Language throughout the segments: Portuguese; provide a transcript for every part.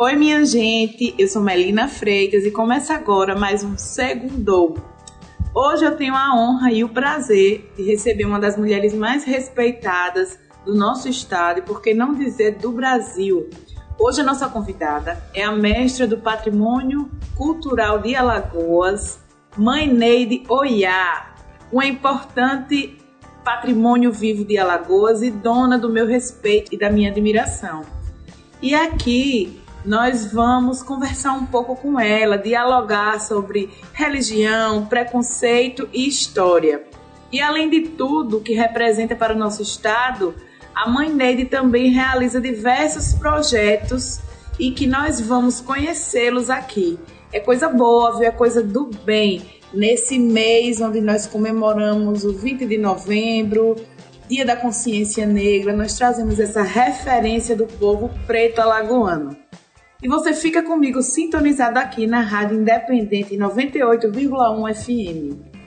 Oi, minha gente, eu sou Melina Freitas e começa agora mais um Segundo. Hoje eu tenho a honra e o prazer de receber uma das mulheres mais respeitadas do nosso estado e, por que não dizer, do Brasil. Hoje a nossa convidada é a mestra do Patrimônio Cultural de Alagoas, Mãe Neide Oiá, uma importante patrimônio vivo de Alagoas e dona do meu respeito e da minha admiração. E aqui nós vamos conversar um pouco com ela, dialogar sobre religião, preconceito e história. E além de tudo que representa para o nosso estado, a Mãe Neide também realiza diversos projetos e que nós vamos conhecê-los aqui. É coisa boa, viu? É coisa do bem. Nesse mês onde nós comemoramos o 20 de novembro, Dia da Consciência Negra, nós trazemos essa referência do povo preto alagoano. E você fica comigo sintonizado aqui na Rádio Independente 98,1 FM.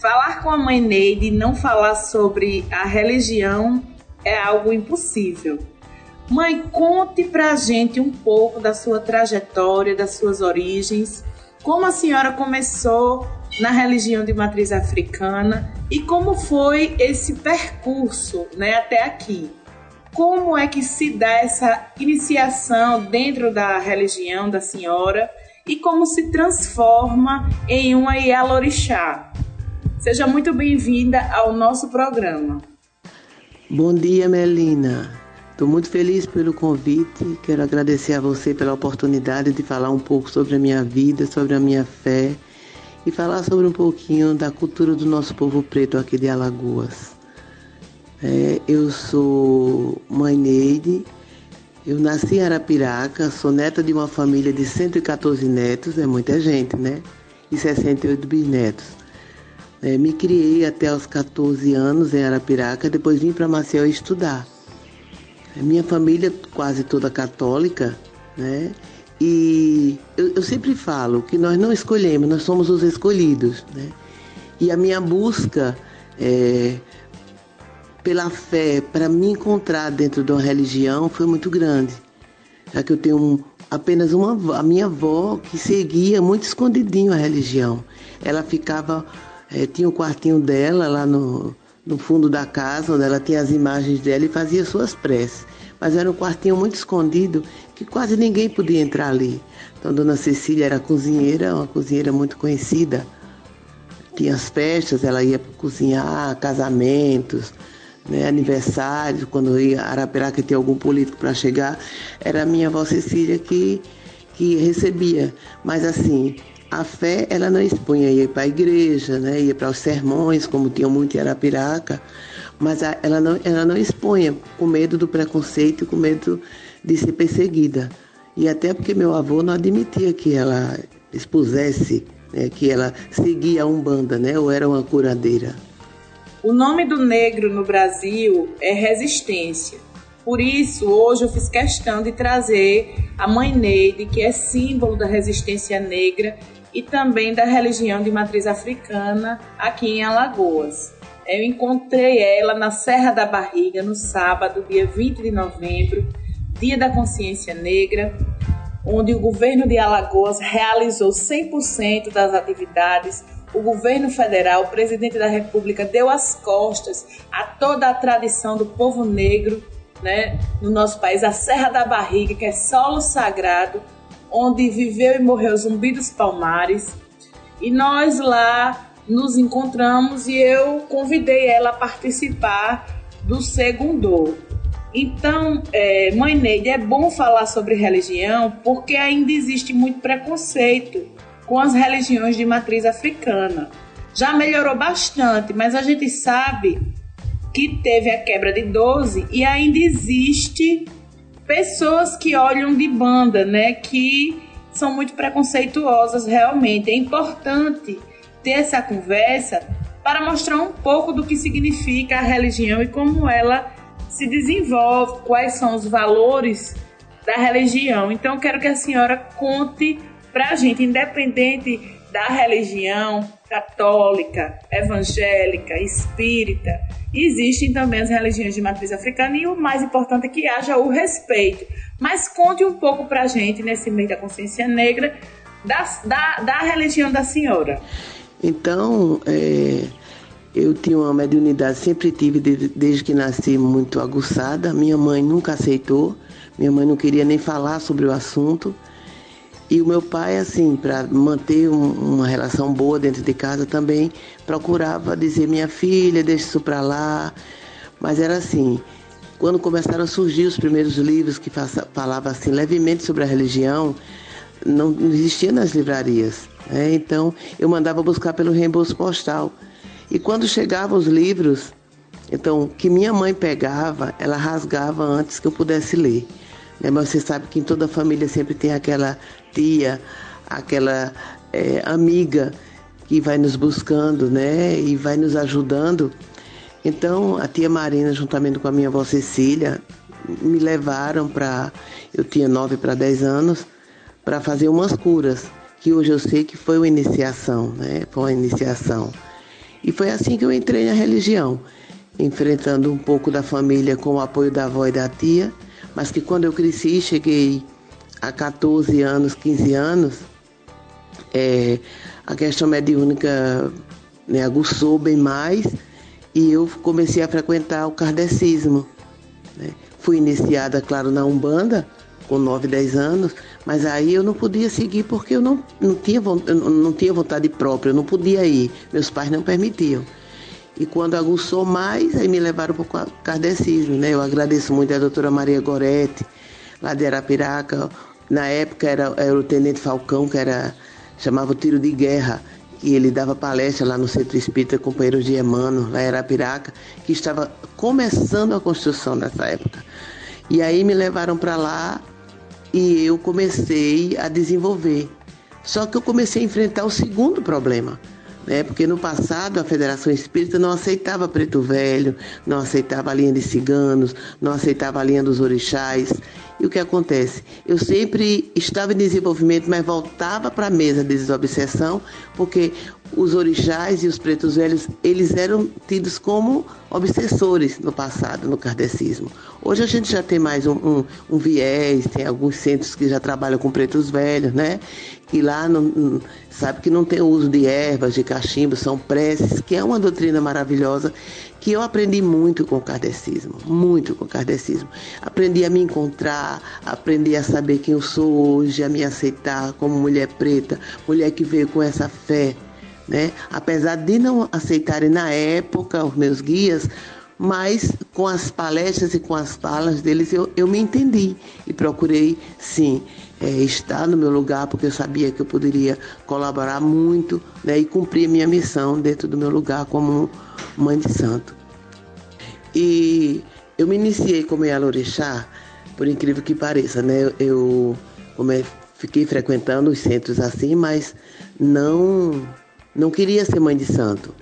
Falar com a mãe Neide e não falar sobre a religião é algo impossível. Mãe, conte pra gente um pouco da sua trajetória, das suas origens, como a senhora começou na religião de matriz africana e como foi esse percurso né, até aqui. Como é que se dá essa iniciação dentro da religião da senhora e como se transforma em uma Yalorixá? Seja muito bem-vinda ao nosso programa. Bom dia, Melina. Estou muito feliz pelo convite. Quero agradecer a você pela oportunidade de falar um pouco sobre a minha vida, sobre a minha fé e falar sobre um pouquinho da cultura do nosso povo preto aqui de Alagoas. É, eu sou mãe Neide, eu nasci em Arapiraca, sou neta de uma família de 114 netos, é muita gente, né? E 68 bisnetos. É, me criei até os 14 anos em Arapiraca, depois vim para Maceió estudar. Minha família quase toda católica, né? E eu, eu, sempre falo que nós não escolhemos, nós somos os escolhidos, né? E a minha busca é, pela fé, para me encontrar dentro de uma religião, foi muito grande. Já que eu tenho um, apenas uma a minha avó que seguia muito escondidinho a religião. Ela ficava, é, tinha o um quartinho dela lá no, no fundo da casa, onde ela tinha as imagens dela e fazia suas preces. Mas era um quartinho muito escondido que quase ninguém podia entrar ali. Então, Dona Cecília era cozinheira, uma cozinheira muito conhecida. Tinha as festas, ela ia cozinhar, casamentos, né, aniversários, quando ia Arapiraca tinha algum político para chegar, era a minha avó Cecília que, que recebia. Mas assim, a fé ela não expunha, ia para a igreja, né? ia para os sermões, como tinha muito em Arapiraca, mas ela, não, ela não expunha com medo do preconceito, com medo de ser perseguida. E até porque meu avô não admitia que ela expusesse, né, que ela seguia a Umbanda, né, ou era uma curadeira. O nome do negro no Brasil é resistência. Por isso, hoje eu fiz questão de trazer a Mãe Neide, que é símbolo da resistência negra e também da religião de matriz africana aqui em Alagoas. Eu encontrei ela na Serra da Barriga no sábado, dia 20 de novembro, Dia da Consciência Negra, onde o governo de Alagoas realizou 100% das atividades. O governo federal, o presidente da República, deu as costas a toda a tradição do povo negro né, no nosso país, a Serra da Barriga, que é solo sagrado onde viveu e morreu Zumbi dos Palmares. E nós lá nos encontramos e eu convidei ela a participar do segundo. Então, é, Mãe Neide, é bom falar sobre religião porque ainda existe muito preconceito com as religiões de matriz africana. Já melhorou bastante, mas a gente sabe que teve a quebra de 12 e ainda existe pessoas que olham de banda, né? Que são muito preconceituosas realmente. É importante ter essa conversa para mostrar um pouco do que significa a religião e como ela se desenvolve, quais são os valores da religião. Então, quero que a senhora conte para a gente, independente da religião católica, evangélica, espírita, existem também as religiões de matriz africana e o mais importante é que haja o respeito. Mas conte um pouco para a gente, nesse mês da consciência negra, da, da, da religião da senhora. Então, é, eu tinha uma mediunidade, sempre tive desde, desde que nasci muito aguçada. Minha mãe nunca aceitou, minha mãe não queria nem falar sobre o assunto. E o meu pai, assim, para manter um, uma relação boa dentro de casa também, procurava dizer: minha filha, deixa isso para lá. Mas era assim, quando começaram a surgir os primeiros livros que falavam assim levemente sobre a religião, não existia nas livrarias. Né? Então eu mandava buscar pelo reembolso postal. E quando chegavam os livros, então que minha mãe pegava, ela rasgava antes que eu pudesse ler. Né? Mas você sabe que em toda família sempre tem aquela tia, aquela é, amiga que vai nos buscando, né? E vai nos ajudando. Então, a tia Marina, juntamente com a minha avó Cecília, me levaram para. Eu tinha 9 para 10 anos, para fazer umas curas, que hoje eu sei que foi uma iniciação, né? Foi uma iniciação. E foi assim que eu entrei na religião, enfrentando um pouco da família com o apoio da avó e da tia mas que quando eu cresci, cheguei a 14 anos, 15 anos, é, a questão mediúnica né, aguçou bem mais e eu comecei a frequentar o kardecismo. Né? Fui iniciada, claro, na Umbanda, com 9, 10 anos, mas aí eu não podia seguir porque eu não, não, tinha, não tinha vontade própria, eu não podia ir, meus pais não permitiam. E quando aguçou mais, aí me levaram para o kardecismo, né? Eu agradeço muito a doutora Maria Goretti, lá de Arapiraca. Na época era, era o Tenente Falcão, que era chamava o tiro de guerra, que ele dava palestra lá no Centro Espírita Companheiros de Emmanuel, lá em Arapiraca, que estava começando a construção nessa época. E aí me levaram para lá e eu comecei a desenvolver. Só que eu comecei a enfrentar o segundo problema né? Porque no passado a Federação Espírita não aceitava preto velho, não aceitava a linha de ciganos, não aceitava a linha dos orixás. E o que acontece? Eu sempre estava em desenvolvimento, mas voltava para a mesa de desobsessão, porque os orixás e os pretos velhos, eles eram tidos como obsessores no passado, no kardecismo. Hoje a gente já tem mais um, um, um viés, tem alguns centros que já trabalham com pretos velhos, né? Que lá não, sabe que não tem uso de ervas, de cachimbo, são preces, que é uma doutrina maravilhosa que eu aprendi muito com o kardecismo, muito com o kardecismo. Aprendi a me encontrar, aprendi a saber quem eu sou hoje, a me aceitar como mulher preta, mulher que veio com essa fé, né? Apesar de não aceitarem na época os meus guias, mas com as palestras e com as falas deles eu, eu me entendi e procurei, sim, é, estar no meu lugar, porque eu sabia que eu poderia colaborar muito né, e cumprir minha missão dentro do meu lugar como mãe de santo. E eu me iniciei como Yalorixá, por incrível que pareça, né? Eu como é, fiquei frequentando os centros assim, mas não não queria ser mãe de santo.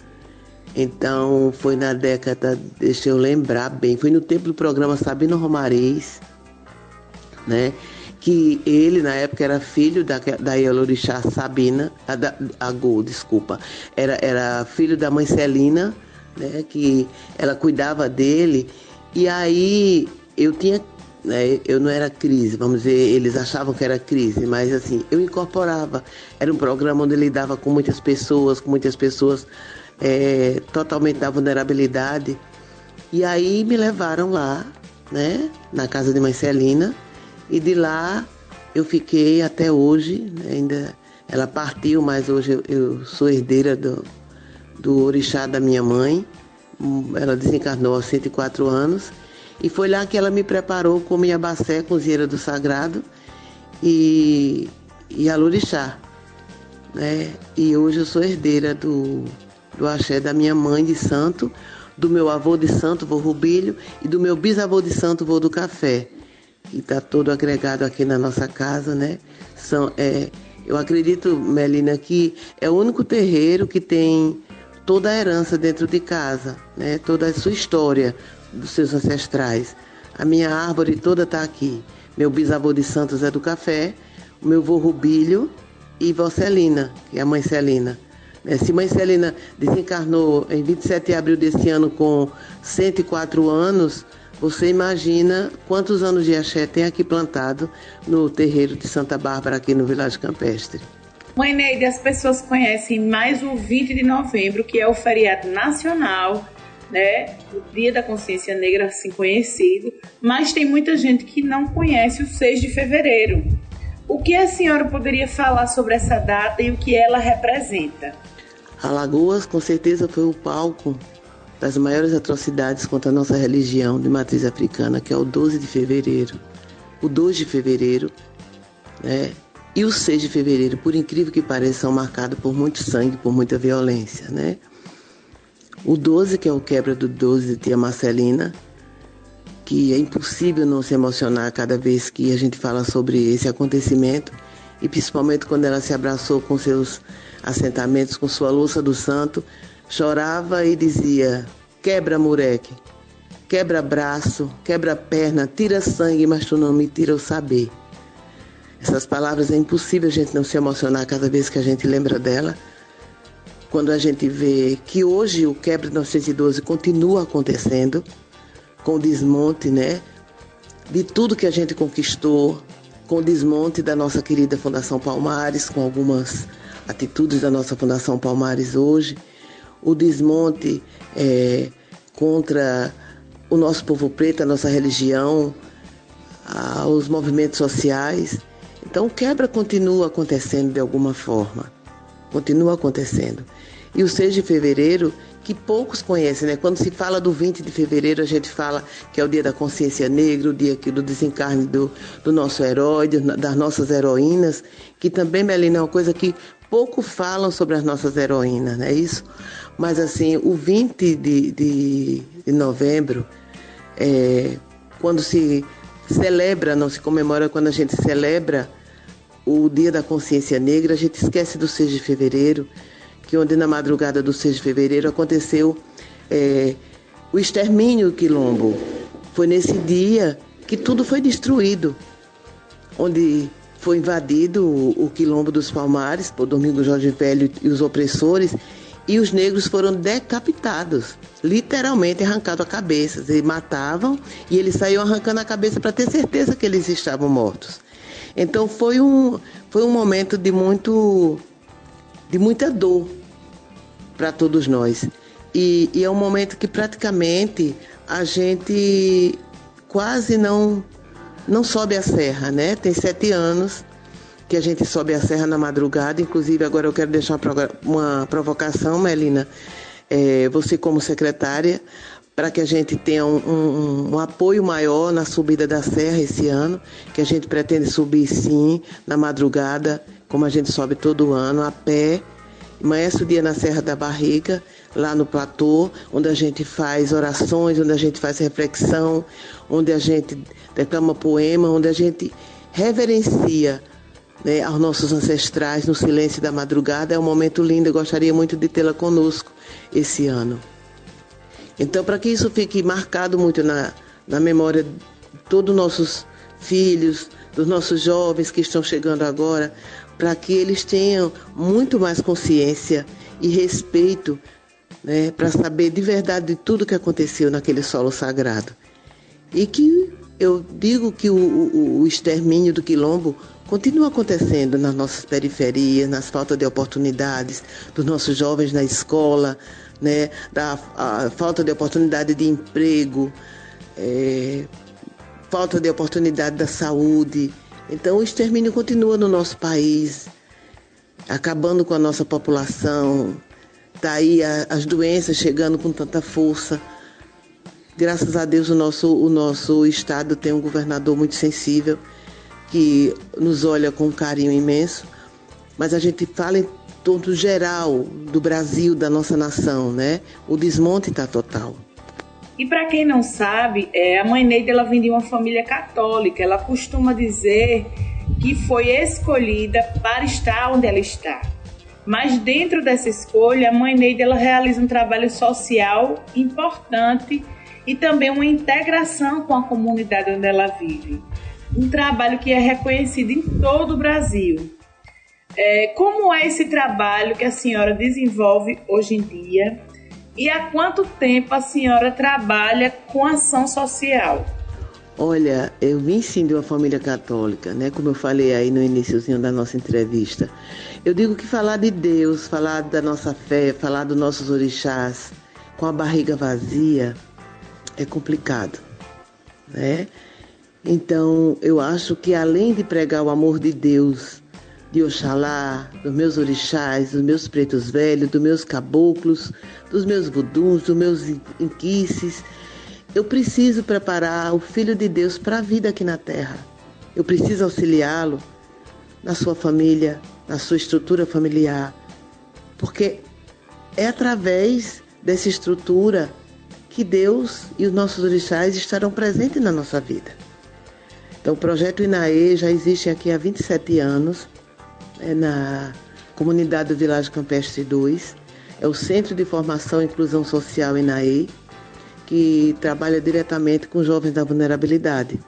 Então foi na década, deixa eu lembrar bem, foi no tempo do programa Sabino Romariz, né? que ele na época era filho da, da Yelorixá Sabina, a, da, a Go, desculpa, era, era filho da mãe Celina, né, que ela cuidava dele, e aí eu tinha, né, eu não era crise, vamos dizer, eles achavam que era crise, mas assim, eu incorporava, era um programa onde lidava com muitas pessoas, com muitas pessoas é, totalmente da vulnerabilidade, e aí me levaram lá, né, na casa de mãe Celina, e de lá eu fiquei até hoje, né? ainda ela partiu, mas hoje eu, eu, sou herdeira do, do orixá da minha mãe. Ela desencarnou aos 104 anos. E foi lá que ela me preparou como Iabacé, cozinheira do sagrado, e, e a Lorixá. Né? E hoje eu sou herdeira do, do axé da minha mãe de santo, do meu avô de santo, vô Rubilho, e do meu bisavô de santo, vô do café que está todo agregado aqui na nossa casa, né? São, é, eu acredito, Melina, que é o único terreiro que tem toda a herança dentro de casa, né? Toda a sua história dos seus ancestrais. A minha árvore toda está aqui. Meu bisavô de Santos é do Café, o meu avô Rubílio e vó Celina, que é a mãe Celina. É, se mãe Celina desencarnou em 27 de abril desse ano com 104 anos, você imagina quantos anos de axé tem aqui plantado no terreiro de Santa Bárbara, aqui no Vilagem Campestre. Mãe Neide, as pessoas conhecem mais o 20 de novembro, que é o feriado nacional, né? O Dia da Consciência Negra, assim conhecido, mas tem muita gente que não conhece o 6 de fevereiro. O que a senhora poderia falar sobre essa data e o que ela representa? Alagoas, com certeza, foi o palco das maiores atrocidades contra a nossa religião de matriz africana, que é o 12 de fevereiro. O 2 de fevereiro né, e o 6 de fevereiro, por incrível que pareça, são marcados por muito sangue, por muita violência. Né? O 12, que é o quebra do 12 de tia Marcelina, que é impossível não se emocionar cada vez que a gente fala sobre esse acontecimento, e principalmente quando ela se abraçou com seus assentamentos com sua louça do santo, chorava e dizia: Quebra, moleque, quebra braço, quebra perna, tira sangue, mas tu não me tira o saber. Essas palavras é impossível a gente não se emocionar cada vez que a gente lembra dela. Quando a gente vê que hoje o quebra de 912 continua acontecendo, com o desmonte, né? De tudo que a gente conquistou, com o desmonte da nossa querida Fundação Palmares, com algumas atitudes da nossa Fundação Palmares hoje, o desmonte é, contra o nosso povo preto, a nossa religião, os movimentos sociais. Então, quebra continua acontecendo de alguma forma, continua acontecendo. E o 6 de fevereiro, que poucos conhecem, né? Quando se fala do 20 de fevereiro, a gente fala que é o dia da consciência negra, o dia do desencarne do, do nosso herói, das nossas heroínas, que também, Melina, é uma coisa que pouco falam sobre as nossas heroínas, não é isso? Mas assim, o 20 de, de, de novembro, é, quando se celebra, não se comemora, quando a gente celebra o Dia da Consciência Negra, a gente esquece do 6 de fevereiro, que onde na madrugada do 6 de fevereiro aconteceu é, o extermínio quilombo. Foi nesse dia que tudo foi destruído, onde foi invadido o, o quilombo dos Palmares por Domingo Jorge Velho e os opressores, e os negros foram decapitados, literalmente arrancados a cabeça. Eles matavam e eles saíam arrancando a cabeça para ter certeza que eles estavam mortos. Então foi um, foi um momento de muito de muita dor para todos nós. E, e é um momento que praticamente a gente quase não não sobe a serra, né? Tem sete anos que a gente sobe a serra na madrugada. Inclusive, agora eu quero deixar uma provocação, Melina. É, você como secretária, para que a gente tenha um, um, um, apoio maior na subida da serra esse ano, que a gente pretende subir sim na madrugada, como a gente sobe todo ano, a pé. Amanhece o dia na Serra da Barriga, lá no platô, onde a gente faz orações, onde a gente faz reflexão, onde a gente declama poema, onde a gente reverencia né, aos nossos ancestrais no silêncio da madrugada. É um momento lindo, eu gostaria muito de tê-la conosco esse ano. Então, para que isso fique marcado muito na, na memória de todos os nossos filhos, dos nossos jovens que estão chegando agora, para que eles tenham muito mais consciência e respeito né, para saber de verdade de tudo que aconteceu naquele solo sagrado. E que eu digo que o, o, o extermínio do quilombo continua acontecendo nas nossas periferias, nas faltas de oportunidades dos nossos jovens na escola, né, da falta de oportunidade de emprego, é, falta de oportunidade da saúde. Então o extermínio continua no nosso país, acabando com a nossa população. Está aí a, as doenças chegando com tanta força. Graças a Deus o nosso, o nosso estado tem um governador muito sensível que nos olha com um carinho imenso, mas a gente fala em todo geral do Brasil, da nossa nação, né? O desmonte está total. E para quem não sabe, é, a mãe Neide ela vem de uma família católica. Ela costuma dizer que foi escolhida para estar onde ela está. Mas dentro dessa escolha, a mãe Neide ela realiza um trabalho social importante e também uma integração com a comunidade onde ela vive. um trabalho que é reconhecido em todo o Brasil. É, como é esse trabalho que a senhora desenvolve hoje em dia e há quanto tempo a senhora trabalha com ação social? Olha, eu vim sim de uma família católica, né? Como eu falei aí no iníciozinho da nossa entrevista. Eu digo que falar de Deus, falar da nossa fé, falar dos nossos orixás com a barriga vazia é complicado, né? Então, eu acho que além de pregar o amor de Deus, de Oxalá, dos meus orixás, dos meus pretos velhos, dos meus caboclos, dos meus vuduns, dos meus inquices, eu preciso preparar o Filho de Deus para a vida aqui na Terra. Eu preciso auxiliá-lo na sua família, na sua estrutura familiar, porque é através dessa estrutura que Deus e os nossos orixás estarão presentes na nossa vida. Então, o projeto INAE já existe aqui há 27 anos, é na comunidade do Vilagem Campestre 2, é o Centro de Formação e Inclusão Social INAE, que trabalha diretamente com jovens da vulnerabilidade.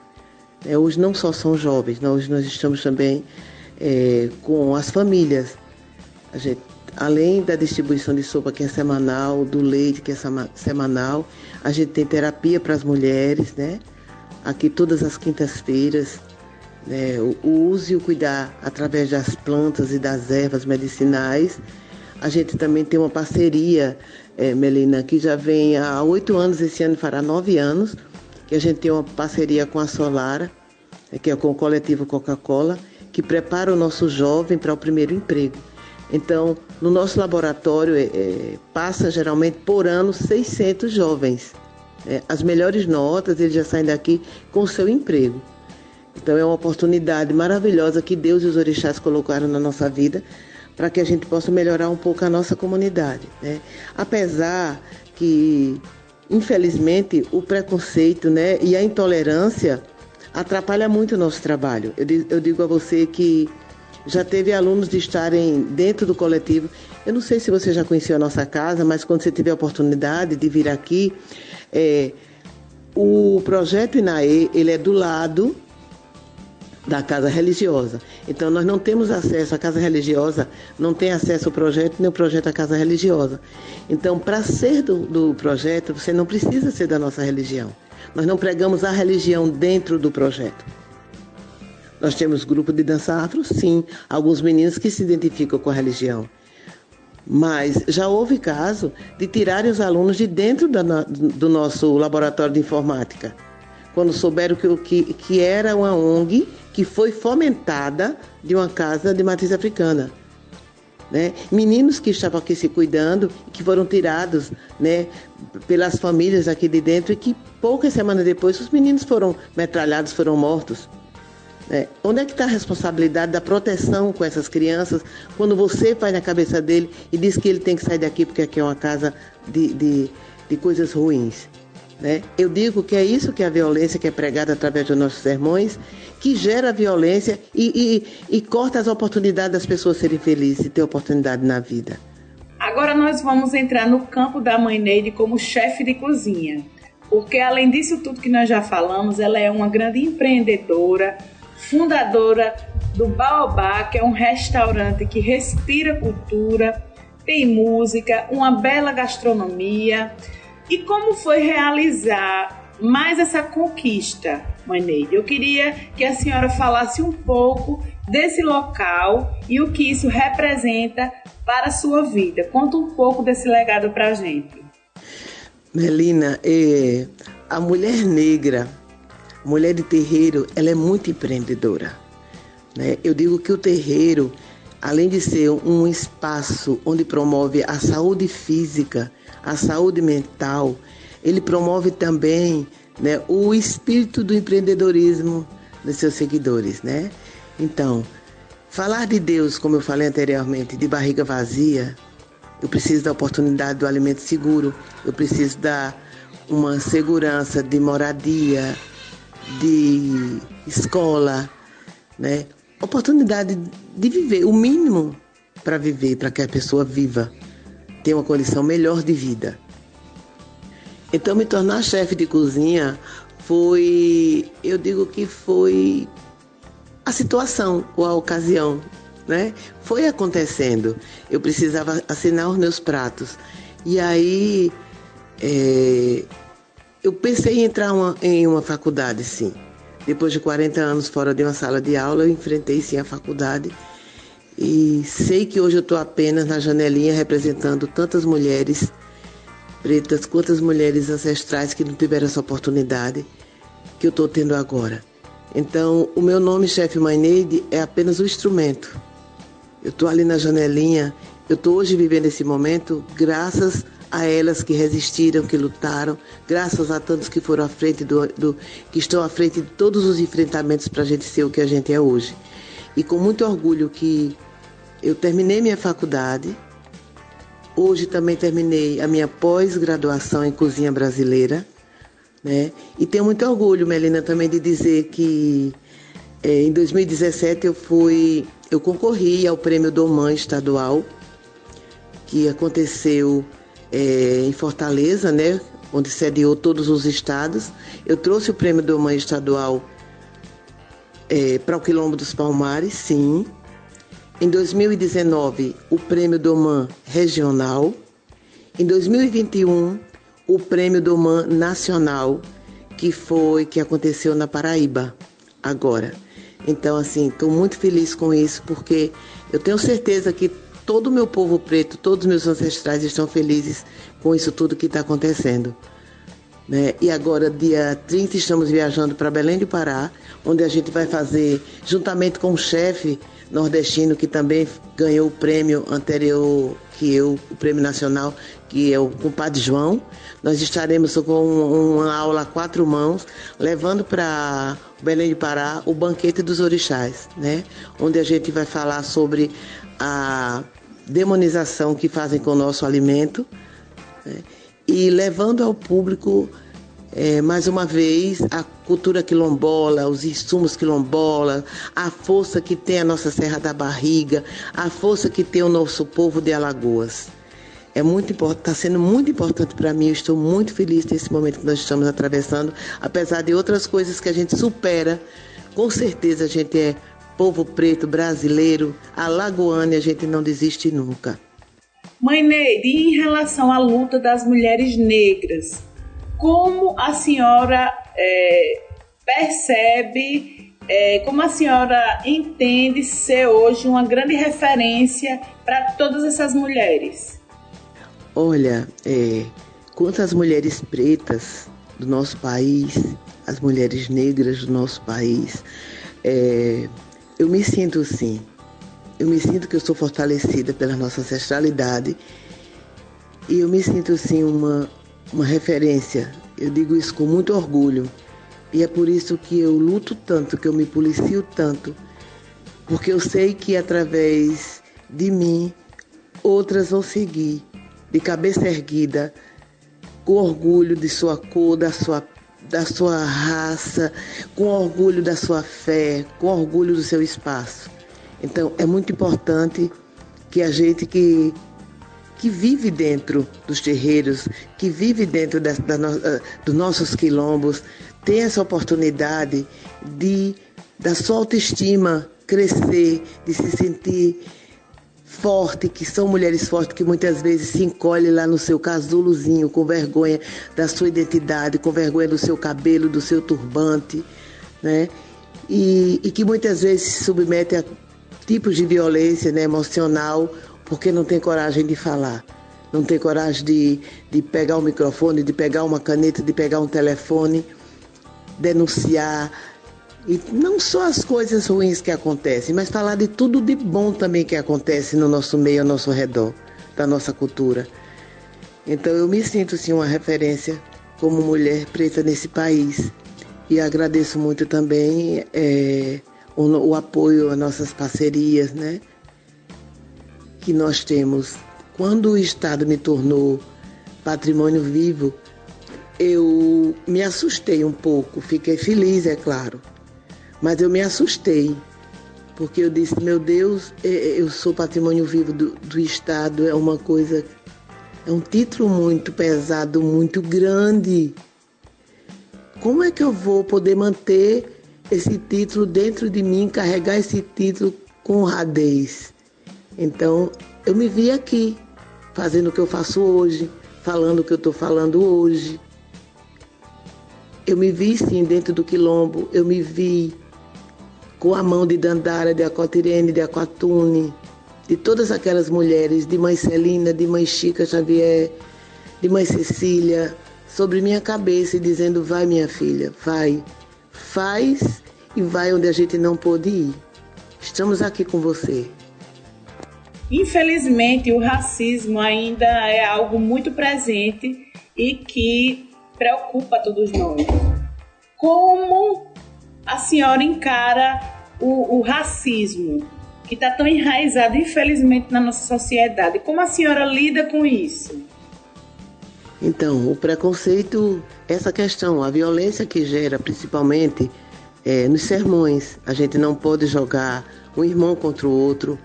É, hoje não só são jovens, nós, nós estamos também é, com as famílias. Gente, além da distribuição de sopa que é semanal, do leite que é semanal, a gente tem terapia para as mulheres, né? Aqui todas as quintas-feiras, né? o uso e o cuidar através das plantas e das ervas medicinais. A gente também tem uma parceria é, Melina, que já vem há oito anos, esse ano fará nove anos, que a gente tem uma parceria com a Solara, é, que é com o coletivo Coca-Cola, que prepara o nosso jovem para o primeiro emprego. Então, no nosso laboratório, é, é passa geralmente por ano 600 jovens. É, as melhores notas, eles já saem daqui com o seu emprego. Então, é uma oportunidade maravilhosa que Deus e os orixás colocaram na nossa vida para que a gente possa melhorar um pouco a nossa comunidade. Né? Apesar que, infelizmente, o preconceito né, e a intolerância atrapalha muito o nosso trabalho. Eu, eu digo a você que já teve alunos de estarem dentro do coletivo. Eu não sei se você já conheceu a nossa casa, mas quando você tiver a oportunidade de vir aqui, é, o projeto INAE, ele é do lado da casa religiosa. Então nós não temos acesso à casa religiosa, não tem acesso ao projeto nem o projeto à casa religiosa. Então para ser do, do projeto você não precisa ser da nossa religião. Nós não pregamos a religião dentro do projeto. Nós temos grupo de dança afro, sim, alguns meninos que se identificam com a religião. Mas já houve caso de tirarem os alunos de dentro da, do nosso laboratório de informática, quando souberam que, que, que era uma ONG que foi fomentada de uma casa de matriz africana. Né? Meninos que estavam aqui se cuidando que foram tirados né, pelas famílias aqui de dentro e que poucas semanas depois os meninos foram metralhados, foram mortos. Né? Onde é que está a responsabilidade da proteção com essas crianças quando você vai na cabeça dele e diz que ele tem que sair daqui porque aqui é uma casa de, de, de coisas ruins? Né? Eu digo que é isso que é a violência que é pregada através dos nossos sermões, que gera violência e, e, e corta as oportunidades das pessoas serem felizes e ter oportunidade na vida. Agora nós vamos entrar no campo da mãe Neide como chefe de cozinha. Porque além disso tudo que nós já falamos, ela é uma grande empreendedora, fundadora do Baobá, que é um restaurante que respira cultura, tem música, uma bela gastronomia e como foi realizar mais essa conquista, Mãe Neide? Eu queria que a senhora falasse um pouco desse local e o que isso representa para a sua vida. Conta um pouco desse legado para a gente. Melina, é, a mulher negra, mulher de terreiro, ela é muito empreendedora. Né? Eu digo que o terreiro, além de ser um espaço onde promove a saúde física, a saúde mental, ele promove também né, o espírito do empreendedorismo dos seus seguidores, né? Então, falar de Deus, como eu falei anteriormente, de barriga vazia, eu preciso da oportunidade do alimento seguro, eu preciso dar uma segurança de moradia, de escola, né? Oportunidade de viver, o mínimo para viver, para que a pessoa viva ter uma condição melhor de vida. Então, me tornar chefe de cozinha foi, eu digo que foi a situação ou a ocasião, né? Foi acontecendo. Eu precisava assinar os meus pratos. E aí é, eu pensei em entrar uma, em uma faculdade, sim. Depois de 40 anos fora de uma sala de aula, eu enfrentei sim a faculdade. E sei que hoje eu estou apenas na janelinha representando tantas mulheres pretas quantas mulheres ancestrais que não tiveram essa oportunidade que eu estou tendo agora. Então, o meu nome, chefe Maineide, é apenas o um instrumento. Eu estou ali na janelinha, eu estou hoje vivendo esse momento graças a elas que resistiram, que lutaram, graças a tantos que foram à frente do, do que estão à frente de todos os enfrentamentos para a gente ser o que a gente é hoje. E com muito orgulho que eu terminei minha faculdade, hoje também terminei a minha pós-graduação em cozinha brasileira, né? E tenho muito orgulho, Melina, também de dizer que é, em 2017 eu fui, eu concorri ao Prêmio Doman Estadual, que aconteceu é, em Fortaleza, né? Onde sediou todos os estados. Eu trouxe o Prêmio Doman Estadual é, para o Quilombo dos Palmares, sim. Em 2019, o Prêmio Doman Regional. Em 2021, o Prêmio Doman Nacional, que foi que aconteceu na Paraíba agora. Então, assim, estou muito feliz com isso, porque eu tenho certeza que todo o meu povo preto, todos os meus ancestrais estão felizes com isso tudo que está acontecendo. Né? E agora, dia 30, estamos viajando para Belém do Pará, onde a gente vai fazer, juntamente com o chefe nordestino, que também ganhou o prêmio anterior que eu, o prêmio nacional, que é o compadre João. Nós estaremos com uma aula a quatro mãos, levando para Belém do Pará o banquete dos orixás, né? Onde a gente vai falar sobre a demonização que fazem com o nosso alimento né? e levando ao público é, mais uma vez, a cultura quilombola, os insumos quilombola, a força que tem a nossa Serra da Barriga, a força que tem o nosso povo de Alagoas. É muito importante, está sendo muito importante para mim. Eu estou muito feliz nesse momento que nós estamos atravessando, apesar de outras coisas que a gente supera. Com certeza a gente é povo preto brasileiro, alagoano e a gente não desiste nunca. Mãe Neide, em relação à luta das mulheres negras, como a senhora é, percebe, é, como a senhora entende ser hoje uma grande referência para todas essas mulheres? Olha, é, quanto às mulheres pretas do nosso país, as mulheres negras do nosso país, é, eu me sinto sim. Eu me sinto que eu sou fortalecida pela nossa ancestralidade e eu me sinto sim uma, uma referência. Eu digo isso com muito orgulho. E é por isso que eu luto tanto, que eu me policio tanto, porque eu sei que através de mim outras vão seguir de cabeça erguida, com orgulho de sua cor, da sua, da sua raça, com orgulho da sua fé, com orgulho do seu espaço. Então é muito importante que a gente que que vive dentro dos terreiros, que vive dentro da, da, ah, dos nossos quilombos, tem essa oportunidade de da sua autoestima crescer, de se sentir forte, que são mulheres fortes que muitas vezes se encolhem lá no seu casulozinho com vergonha da sua identidade, com vergonha do seu cabelo, do seu turbante, né? E, e que muitas vezes se submetem a tipos de violência né, emocional porque não tem coragem de falar, não tem coragem de, de pegar o microfone, de pegar uma caneta, de pegar um telefone, denunciar. E não só as coisas ruins que acontecem, mas falar de tudo de bom também que acontece no nosso meio, ao nosso redor, da nossa cultura. Então eu me sinto sim uma referência como mulher preta nesse país. E agradeço muito também é, o, o apoio às nossas parcerias, né? Que nós temos. Quando o Estado me tornou patrimônio vivo, eu me assustei um pouco. Fiquei feliz, é claro, mas eu me assustei, porque eu disse: meu Deus, é, é, eu sou patrimônio vivo do, do Estado, é uma coisa, é um título muito pesado, muito grande. como é que eu vou poder manter esse título dentro de mim, carregar esse título com honradez? Então, eu me vi aqui, fazendo o que eu faço hoje, falando o que eu estou falando hoje. Eu me vi sim dentro do quilombo, eu me vi com a mão de Dandara, de Acotirene, de Aquatune, de todas aquelas mulheres, de mãe Celina, de mãe Chica Xavier, de mãe Cecília, sobre minha cabeça e dizendo: vai, minha filha, vai, faz e vai onde a gente não pôde ir. Estamos aqui com você. Infelizmente, o racismo ainda é algo muito presente e que preocupa todos nós. Como a senhora encara o, o racismo, que está tão enraizado, infelizmente, na nossa sociedade? Como a senhora lida com isso? Então, o preconceito, essa questão, a violência que gera, principalmente é, nos sermões, a gente não pode jogar um irmão contra o outro,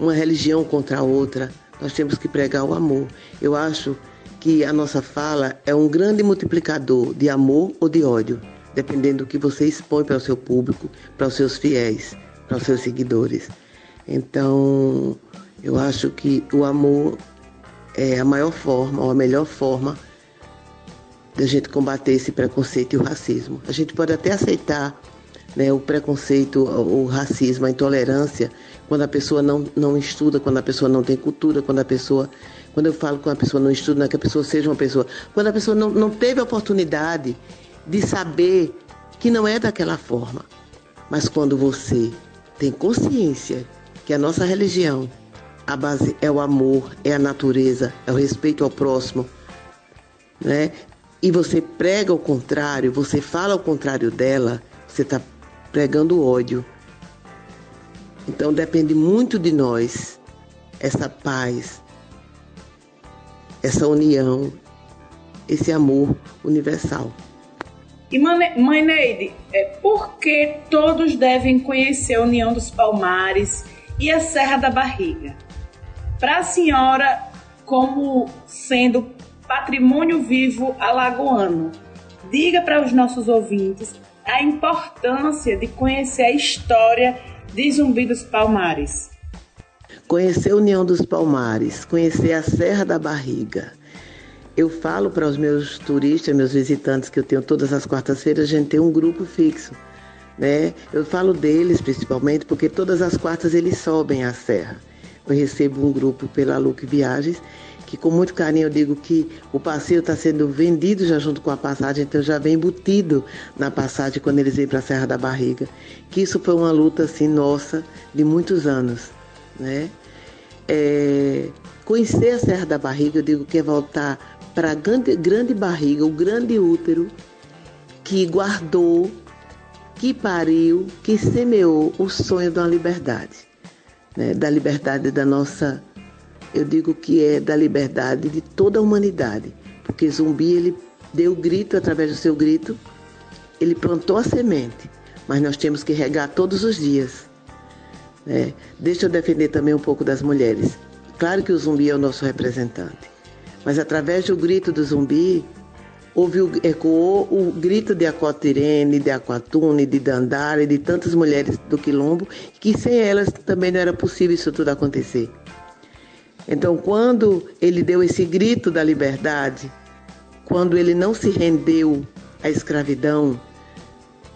uma religião contra a outra. Nós temos que pregar o amor. Eu acho que a nossa fala é um grande multiplicador de amor ou de ódio, dependendo do que você expõe para o seu público, para os seus fiéis, para os seus seguidores. Então, eu acho que o amor é a maior forma, ou a melhor forma da gente combater esse preconceito e o racismo. A gente pode até aceitar né, o preconceito, o racismo, a intolerância, quando a pessoa não, não estuda, quando a pessoa não tem cultura, quando a pessoa. Quando eu falo que uma pessoa não estuda, não é que a pessoa seja uma pessoa. Quando a pessoa não, não teve a oportunidade de saber que não é daquela forma. Mas quando você tem consciência que a nossa religião, a base é o amor, é a natureza, é o respeito ao próximo, né? E você prega o contrário, você fala o contrário dela, você está pregando ódio. Então depende muito de nós essa paz, essa união, esse amor universal. E mãe Neide, é, por que todos devem conhecer a União dos Palmares e a Serra da Barriga? Para a senhora, como sendo patrimônio vivo alagoano, diga para os nossos ouvintes a importância de conhecer a história de Zumbi dos Palmares. Conhecer a União dos Palmares, conhecer a Serra da Barriga. Eu falo para os meus turistas, meus visitantes que eu tenho todas as quartas-feiras, a gente tem um grupo fixo. Né? Eu falo deles principalmente porque todas as quartas eles sobem a serra. Eu recebo um grupo pela Luke Viagens que com muito carinho eu digo que o passeio está sendo vendido já junto com a passagem, então já vem embutido na passagem quando eles vêm para a Serra da Barriga. Que isso foi uma luta assim nossa de muitos anos, né? É, conhecer a Serra da Barriga, eu digo que é voltar para a grande, grande barriga, o grande útero que guardou, que pariu, que semeou o sonho da liberdade, né? da liberdade da nossa eu digo que é da liberdade de toda a humanidade, porque Zumbi ele deu grito através do seu grito, ele plantou a semente, mas nós temos que regar todos os dias. Né? Deixa eu defender também um pouco das mulheres. Claro que o Zumbi é o nosso representante, mas através do grito do Zumbi houve ecoou o grito de Aquatirene, de Aquatune, de Dandara e de tantas mulheres do Quilombo, que sem elas também não era possível isso tudo acontecer. Então, quando ele deu esse grito da liberdade, quando ele não se rendeu à escravidão,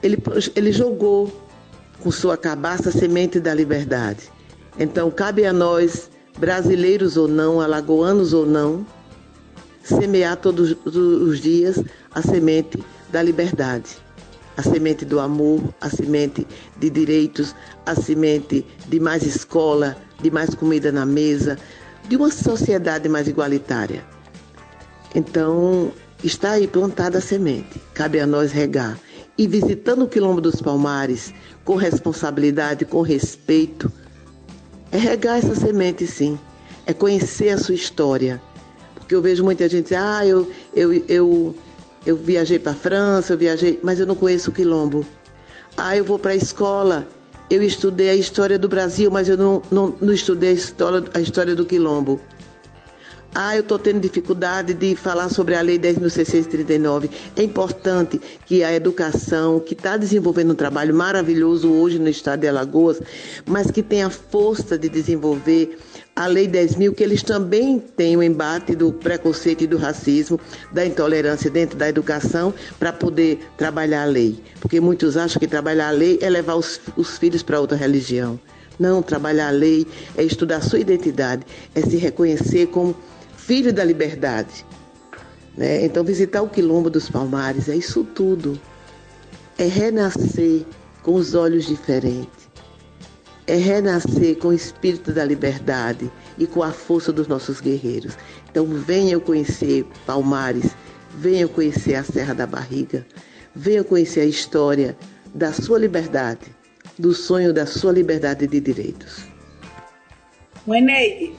ele, ele jogou com sua cabaça a semente da liberdade. Então, cabe a nós, brasileiros ou não, alagoanos ou não, semear todos os dias a semente da liberdade, a semente do amor, a semente de direitos, a semente de mais escola, de mais comida na mesa, de uma sociedade mais igualitária. Então, está aí plantada a semente, cabe a nós regar. E visitando o Quilombo dos Palmares, com responsabilidade, com respeito, é regar essa semente, sim. É conhecer a sua história. Porque eu vejo muita gente dizer, ah, eu, eu, eu, eu viajei para a França, eu viajei, mas eu não conheço o Quilombo. Ah, eu vou para a escola, eu estudei a história do Brasil, mas eu não, não, não estudei a história, a história do Quilombo. Ah, eu estou tendo dificuldade de falar sobre a Lei 10.639. É importante que a educação, que está desenvolvendo um trabalho maravilhoso hoje no estado de Alagoas, mas que tenha força de desenvolver a Lei 10.000, que eles também têm o embate do preconceito e do racismo, da intolerância dentro da educação, para poder trabalhar a lei. Porque muitos acham que trabalhar a lei é levar os, os filhos para outra religião. Não, trabalhar a lei é estudar a sua identidade, é se reconhecer como filho da liberdade. Né? Então, visitar o Quilombo dos Palmares é isso tudo. É renascer com os olhos diferentes. É renascer com o espírito da liberdade e com a força dos nossos guerreiros. Então, venham conhecer Palmares, venham conhecer a Serra da Barriga, venham conhecer a história da sua liberdade, do sonho da sua liberdade de direitos. Mãe Neide,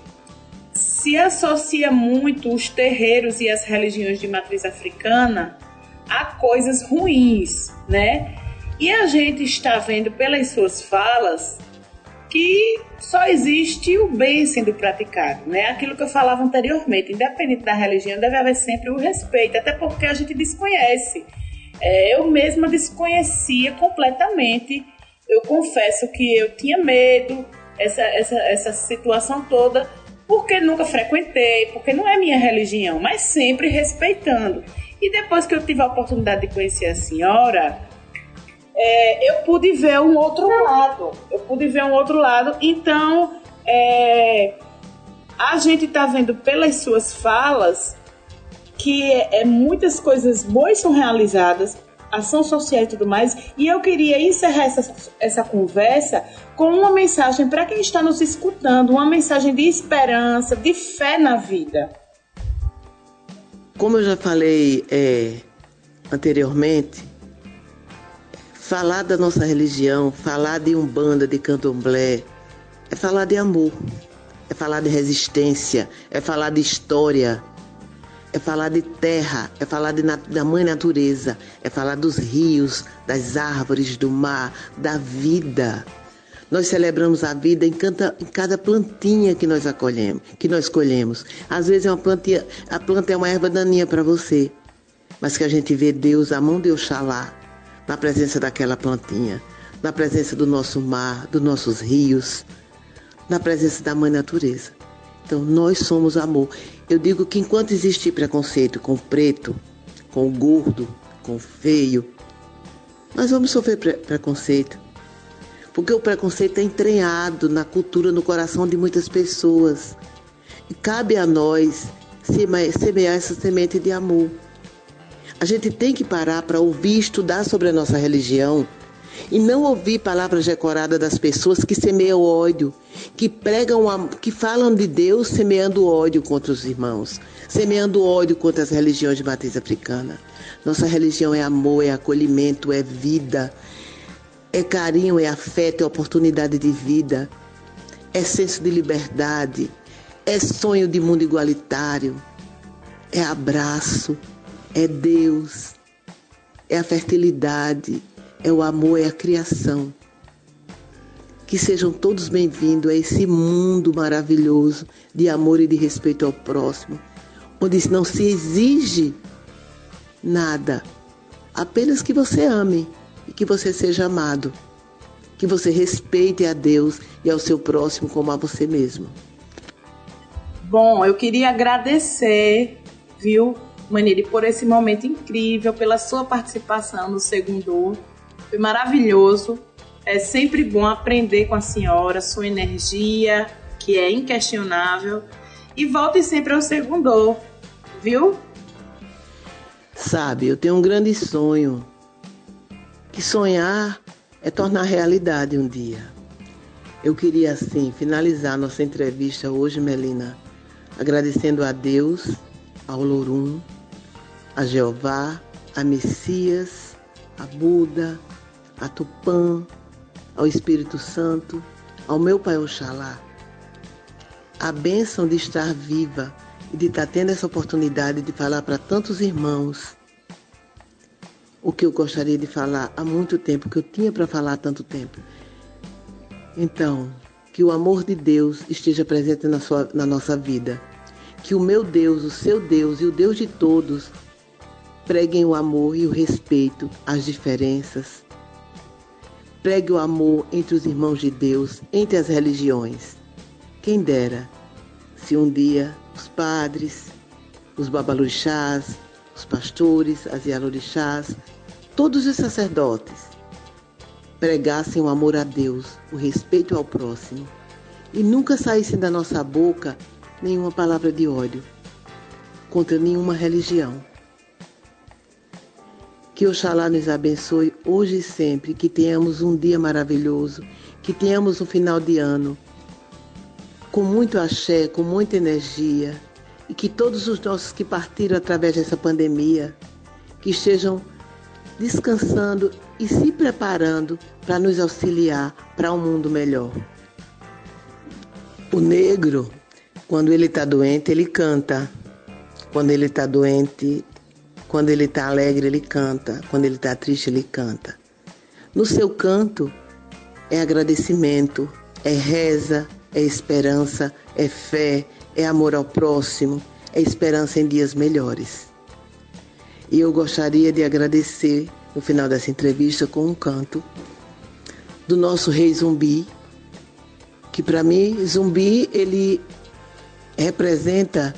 se associa muito os terreiros e as religiões de matriz africana a coisas ruins, né? E a gente está vendo pelas suas falas que só existe o bem sendo praticado, né? Aquilo que eu falava anteriormente, independente da religião, deve haver sempre o respeito, até porque a gente desconhece. É, eu mesma desconhecia completamente. Eu confesso que eu tinha medo, essa, essa, essa situação toda porque nunca frequentei, porque não é minha religião, mas sempre respeitando. E depois que eu tive a oportunidade de conhecer a senhora, é, eu pude ver um outro lado. Eu pude ver um outro lado. Então, é, a gente está vendo pelas suas falas que é, é, muitas coisas boas são realizadas, ação social e tudo mais. E eu queria encerrar essa, essa conversa com uma mensagem para quem está nos escutando, uma mensagem de esperança, de fé na vida. Como eu já falei é, anteriormente, falar da nossa religião, falar de umbanda, de candomblé, é falar de amor, é falar de resistência, é falar de história, é falar de terra, é falar de, da mãe natureza, é falar dos rios, das árvores, do mar, da vida. Nós celebramos a vida em cada, em cada plantinha que nós acolhemos, que nós colhemos. Às vezes é uma plantinha, a planta é uma erva daninha para você, mas que a gente vê Deus, a mão de Oxalá, na presença daquela plantinha, na presença do nosso mar, dos nossos rios, na presença da mãe natureza. Então, nós somos amor. Eu digo que enquanto existir preconceito com o preto, com o gordo, com o feio, nós vamos sofrer pre preconceito. Porque o preconceito é entranhado na cultura, no coração de muitas pessoas. E cabe a nós semear essa semente de amor. A gente tem que parar para ouvir e estudar sobre a nossa religião e não ouvir palavras decoradas das pessoas que semeiam ódio, que pregam, que falam de Deus semeando ódio contra os irmãos, semeando ódio contra as religiões de matriz africana. Nossa religião é amor, é acolhimento, é vida, é carinho, é afeto, é oportunidade de vida, é senso de liberdade, é sonho de mundo igualitário, é abraço, é Deus, é a fertilidade é o amor, é a criação. Que sejam todos bem-vindos a esse mundo maravilhoso de amor e de respeito ao próximo, onde não se exige nada, apenas que você ame e que você seja amado, que você respeite a Deus e ao seu próximo como a você mesmo. Bom, eu queria agradecer, viu, Maniri, por esse momento incrível, pela sua participação no segundo foi maravilhoso. É sempre bom aprender com a senhora, sua energia, que é inquestionável. E volte sempre ao segundo, viu? Sabe, eu tenho um grande sonho. Que sonhar é tornar realidade um dia. Eu queria, assim, finalizar nossa entrevista hoje, Melina, agradecendo a Deus, ao Lorum, a Jeová, a Messias, a Buda, a Tupã, ao Espírito Santo, ao meu Pai Oxalá, a bênção de estar viva e de estar tendo essa oportunidade de falar para tantos irmãos o que eu gostaria de falar há muito tempo, que eu tinha para falar há tanto tempo. Então, que o amor de Deus esteja presente na, sua, na nossa vida. que o meu Deus, o seu Deus e o Deus de todos preguem o amor e o respeito às diferenças. Pregue o amor entre os irmãos de Deus, entre as religiões. Quem dera se um dia os padres, os babalorixás, os pastores, as ialorixás, todos os sacerdotes pregassem o amor a Deus, o respeito ao próximo e nunca saísse da nossa boca nenhuma palavra de ódio contra nenhuma religião. Que Oxalá nos abençoe hoje e sempre, que tenhamos um dia maravilhoso, que tenhamos um final de ano com muito axé, com muita energia, e que todos os nossos que partiram através dessa pandemia, que estejam descansando e se preparando para nos auxiliar para um mundo melhor. O negro, quando ele está doente, ele canta. Quando ele está doente, quando ele está alegre, ele canta. Quando ele está triste, ele canta. No seu canto é agradecimento, é reza, é esperança, é fé, é amor ao próximo, é esperança em dias melhores. E eu gostaria de agradecer no final dessa entrevista com um canto do nosso rei zumbi, que para mim zumbi ele representa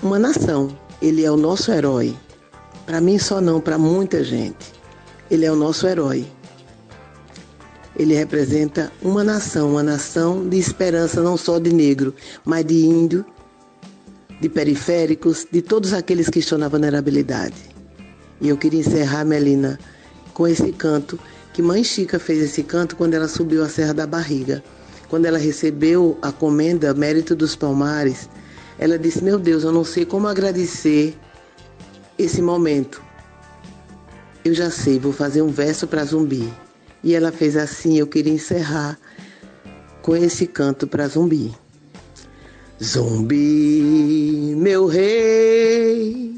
uma nação. Ele é o nosso herói. Para mim só não, para muita gente. Ele é o nosso herói. Ele representa uma nação, uma nação de esperança não só de negro, mas de índio, de periféricos, de todos aqueles que estão na vulnerabilidade. E eu queria encerrar, Melina, com esse canto que Mãe Chica fez esse canto quando ela subiu a Serra da Barriga. Quando ela recebeu a comenda Mérito dos Palmares, ela disse: Meu Deus, eu não sei como agradecer esse momento. Eu já sei, vou fazer um verso para Zumbi. E ela fez assim, eu queria encerrar com esse canto para Zumbi. Zumbi, meu rei,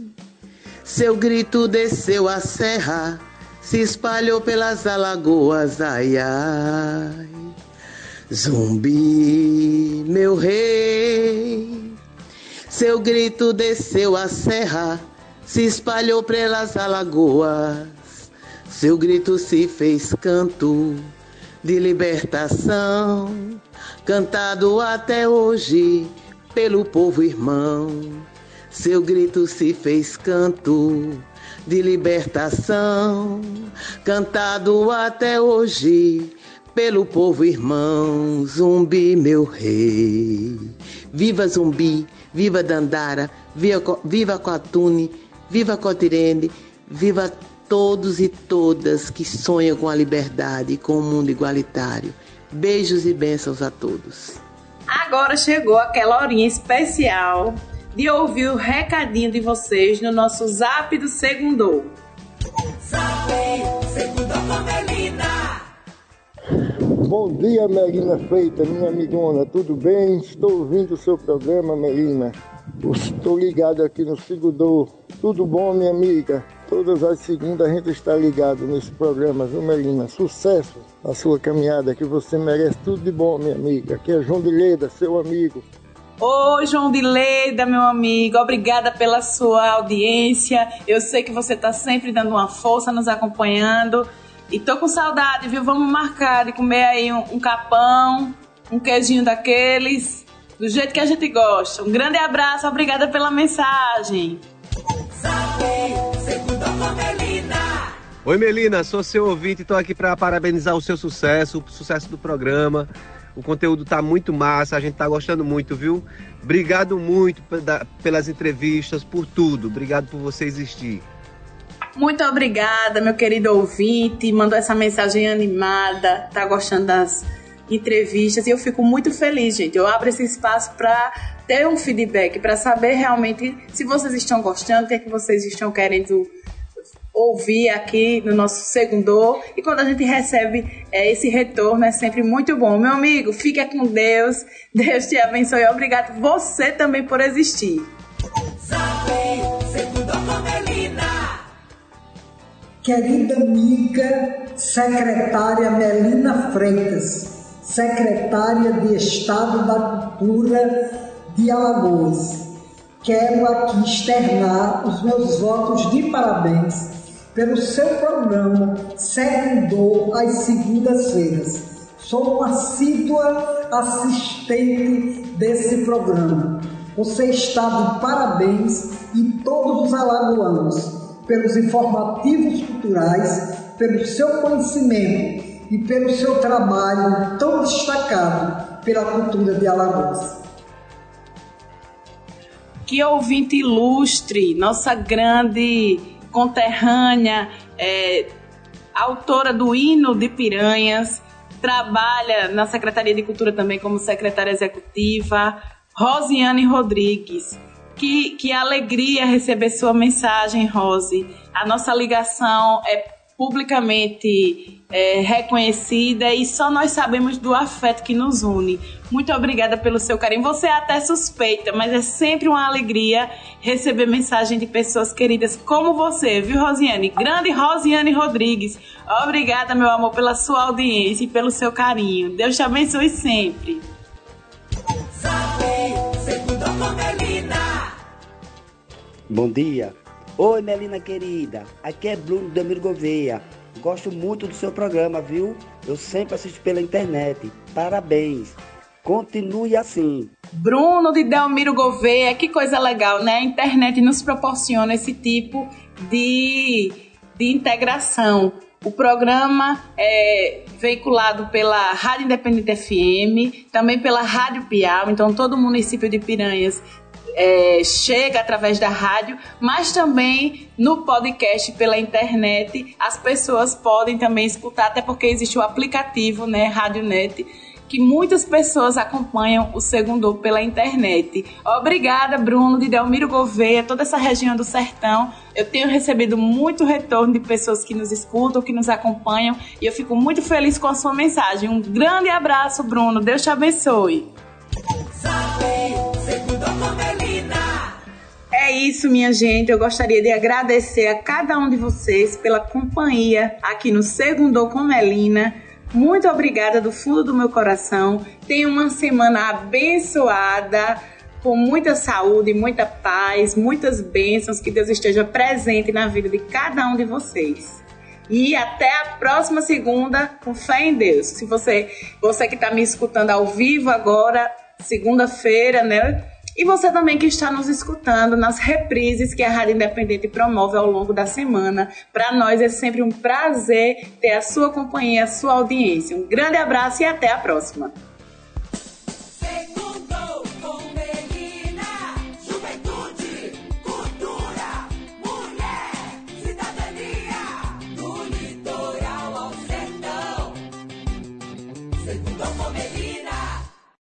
seu grito desceu a serra se espalhou pelas alagoas, ai ai. Zumbi, meu rei, seu grito desceu a serra, se espalhou pelas alagoas, seu grito se fez canto de libertação, cantado até hoje pelo povo irmão. Seu grito se fez canto de libertação, cantado até hoje pelo povo irmão, Zumbi, meu rei. Viva Zumbi, viva Dandara, viva, viva viva Cotirene, viva todos e todas que sonham com a liberdade e com o um mundo igualitário. Beijos e bênçãos a todos. Agora chegou aquela horinha especial de ouvir o recadinho de vocês no nosso Zap do Segundou. Zap Segundou com Melina. Bom dia, Melina Feita, minha amigona, tudo bem? Estou ouvindo o seu programa, Melina. Estou ligado aqui no Segundou. Tudo bom, minha amiga? Todas as segundas a gente está ligado nesse programa, viu, Melina? Sucesso na sua caminhada, que você merece tudo de bom, minha amiga. Aqui é João de Leda, seu amigo. Oi, João de Leda, meu amigo, obrigada pela sua audiência. Eu sei que você está sempre dando uma força, nos acompanhando. E tô com saudade, viu? Vamos marcar de comer aí um, um capão, um queijinho daqueles, do jeito que a gente gosta. Um grande abraço, obrigada pela mensagem. Oi, Melina, sou seu ouvinte e estou aqui para parabenizar o seu sucesso, o sucesso do programa. O conteúdo tá muito massa, a gente tá gostando muito, viu? Obrigado muito pelas entrevistas, por tudo. Obrigado por você existir. Muito obrigada, meu querido ouvinte. Mandou essa mensagem animada, tá gostando das entrevistas e eu fico muito feliz, gente. Eu abro esse espaço para ter um feedback, para saber realmente se vocês estão gostando, o que é que vocês estão querendo ouvir aqui no nosso segundo e quando a gente recebe é, esse retorno é sempre muito bom. Meu amigo, fique com Deus, Deus te abençoe. Obrigado você também por existir. Querida amiga secretária Melina Freitas, secretária de Estado da Cultura de Alagoas. quero aqui externar os meus votos de parabéns pelo seu programa Segundou às segundas-feiras. Sou uma assídua assistente desse programa. Você está de parabéns e todos os alagoanos pelos informativos culturais, pelo seu conhecimento e pelo seu trabalho tão destacado pela cultura de Alagoas. Que ouvinte ilustre, nossa grande conterrânea, é, autora do hino de Piranhas, trabalha na Secretaria de Cultura também como secretária executiva, Rosiane Rodrigues. Que, que alegria receber sua mensagem, Rose. A nossa ligação é publicamente é, reconhecida e só nós sabemos do afeto que nos une. Muito obrigada pelo seu carinho. Você é até suspeita, mas é sempre uma alegria receber mensagem de pessoas queridas como você, viu, Rosiane? Grande Rosiane Rodrigues. Obrigada, meu amor, pela sua audiência e pelo seu carinho. Deus te abençoe sempre. Bom dia. Oi, Melina querida. Aqui é Bruno Damiro Gouveia. Gosto muito do seu programa, viu? Eu sempre assisto pela internet. Parabéns. Continue assim. Bruno de Delmiro Gouveia, que coisa legal, né? A internet nos proporciona esse tipo de, de integração. O programa é veiculado pela Rádio Independente FM, também pela Rádio Piau, então todo o município de Piranhas é, chega através da rádio, mas também no podcast pela internet as pessoas podem também escutar, até porque existe o aplicativo, né, Net, que muitas pessoas acompanham o Segundo pela internet. Obrigada, Bruno, de Delmiro Gouveia, toda essa região do Sertão. Eu tenho recebido muito retorno de pessoas que nos escutam, que nos acompanham, e eu fico muito feliz com a sua mensagem. Um grande abraço, Bruno. Deus te abençoe. É isso, minha gente. Eu gostaria de agradecer a cada um de vocês pela companhia aqui no Segundo com Melina. Muito obrigada do fundo do meu coração. Tenha uma semana abençoada, com muita saúde, muita paz, muitas bênçãos. Que Deus esteja presente na vida de cada um de vocês. E até a próxima segunda, com fé em Deus. Se você, você que está me escutando ao vivo agora, segunda-feira, né? E você também que está nos escutando nas reprises que a Rádio Independente promove ao longo da semana. Para nós é sempre um prazer ter a sua companhia, a sua audiência. Um grande abraço e até a próxima.